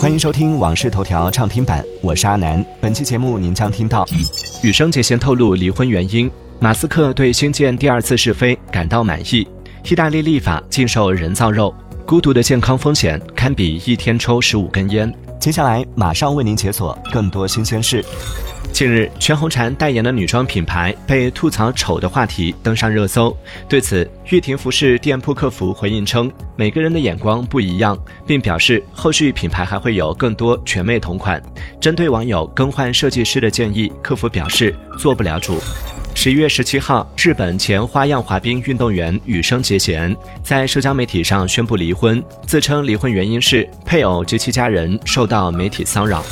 欢迎收听《往事头条》畅听版，我是阿南。本期节目您将听到：羽生结弦透露离婚原因；马斯克对星舰第二次试飞感到满意；意大利立法禁售人造肉；孤独的健康风险堪比一天抽十五根烟。接下来马上为您解锁更多新鲜事。近日，全红婵代言的女装品牌被吐槽丑的话题登上热搜。对此，玉婷服饰店铺客服回应称，每个人的眼光不一样，并表示后续品牌还会有更多全妹同款。针对网友更换设计师的建议，客服表示做不了主。十一月十七号，日本前花样滑冰运动员羽生结弦在社交媒体上宣布离婚，自称离婚原因是配偶及其家人受到媒体骚扰。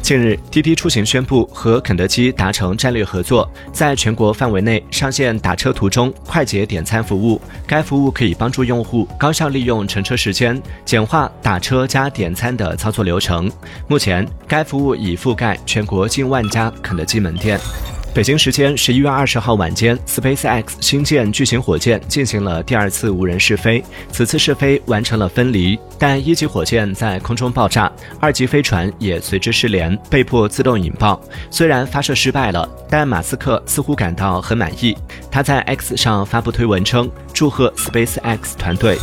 近日，滴滴出行宣布和肯德基达成战略合作，在全国范围内上线打车途中快捷点餐服务。该服务可以帮助用户高效利用乘车时间，简化打车加点餐的操作流程。目前，该服务已覆盖全国近万家肯德基门店。北京时间十一月二十号晚间，SpaceX 星舰巨型火箭进行了第二次无人试飞。此次试飞完成了分离，但一级火箭在空中爆炸，二级飞船也随之失联，被迫自动引爆。虽然发射失败了，但马斯克似乎感到很满意。他在 X 上发布推文称，祝贺 SpaceX 团队。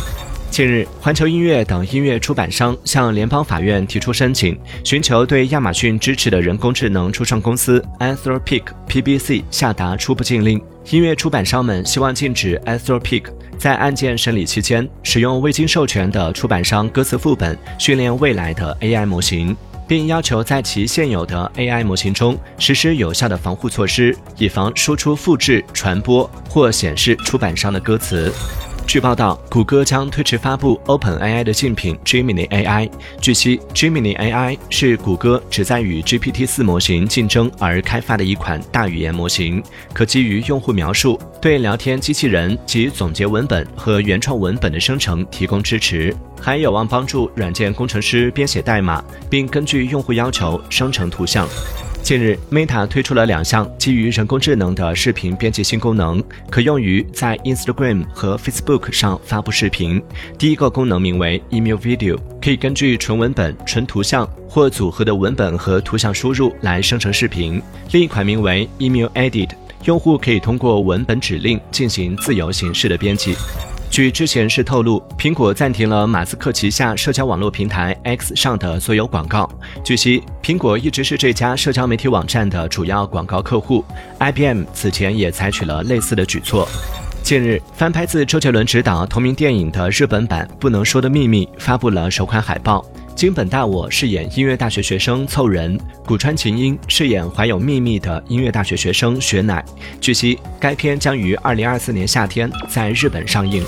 近日，环球音乐等音乐出版商向联邦法院提出申请，寻求对亚马逊支持的人工智能初创公司 Anthropic PBC 下达初步禁令。音乐出版商们希望禁止 Anthropic 在案件审理期间使用未经授权的出版商歌词副本训练未来的 AI 模型，并要求在其现有的 AI 模型中实施有效的防护措施，以防输出、复制、传播或显示出版商的歌词。据报道，谷歌将推迟发布 OpenAI 的竞品 Gemini AI。据悉，Gemini AI 是谷歌旨在与 GPT-4 模型竞争而开发的一款大语言模型，可基于用户描述，对聊天机器人及总结文本和原创文本的生成提供支持，还有望帮助软件工程师编写代码，并根据用户要求生成图像。近日，Meta 推出了两项基于人工智能的视频编辑新功能，可用于在 Instagram 和 Facebook 上发布视频。第一个功能名为 Email Video，可以根据纯文本、纯图像或组合的文本和图像输入来生成视频。另一款名为 Email Edit，用户可以通过文本指令进行自由形式的编辑。据知情人士透露，苹果暂停了马斯克旗下社交网络平台 X 上的所有广告。据悉，苹果一直是这家社交媒体网站的主要广告客户。IBM 此前也采取了类似的举措。近日，翻拍自周杰伦执导同名电影的日本版《不能说的秘密》发布了首款海报。金本大我饰演音乐大学学生凑人，古川琴音饰演怀有秘密的音乐大学学生雪乃。据悉，该片将于二零二四年夏天在日本上映。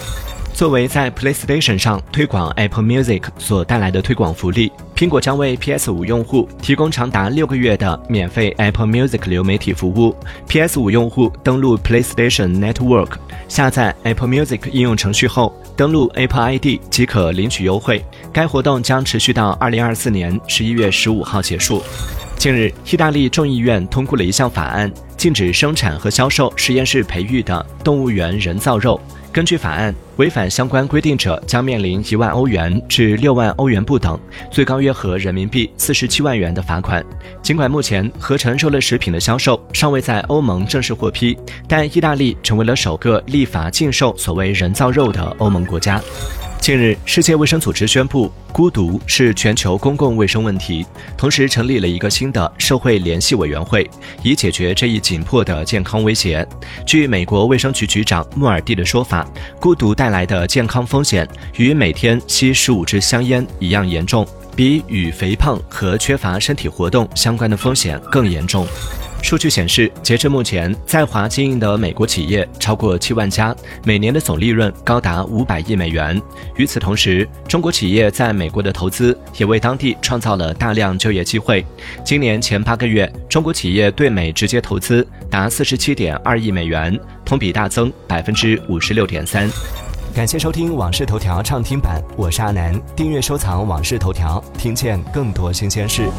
作为在 PlayStation 上推广 Apple Music 所带来的推广福利，苹果将为 PS5 用户提供长达六个月的免费 Apple Music 流媒体服务。PS5 用户登录 PlayStation Network，下载 Apple Music 应用程序后，登录 Apple ID 即可领取优惠。该活动将持续到二零二四年十一月十五号结束。近日，意大利众议院通过了一项法案，禁止生产和销售实验室培育的动物园人造肉。根据法案，违反相关规定者将面临一万欧元至六万欧元不等，最高约合人民币四十七万元的罚款。尽管目前合成肉类食品的销售尚未在欧盟正式获批，但意大利成为了首个立法禁售所谓人造肉的欧盟国家。近日，世界卫生组织宣布，孤独是全球公共卫生问题，同时成立了一个新的社会联系委员会，以解决这一紧迫的健康威胁。据美国卫生局局长穆尔蒂的说法，孤独带来的健康风险与每天吸十五支香烟一样严重，比与肥胖和缺乏身体活动相关的风险更严重。数据显示，截至目前，在华经营的美国企业超过七万家，每年的总利润高达五百亿美元。与此同时，中国企业在美国的投资也为当地创造了大量就业机会。今年前八个月，中国企业对美直接投资达四十七点二亿美元，同比大增百分之五十六点三。感谢收听《往事头条》畅听版，我是阿南。订阅收藏《往事头条》，听见更多新鲜事。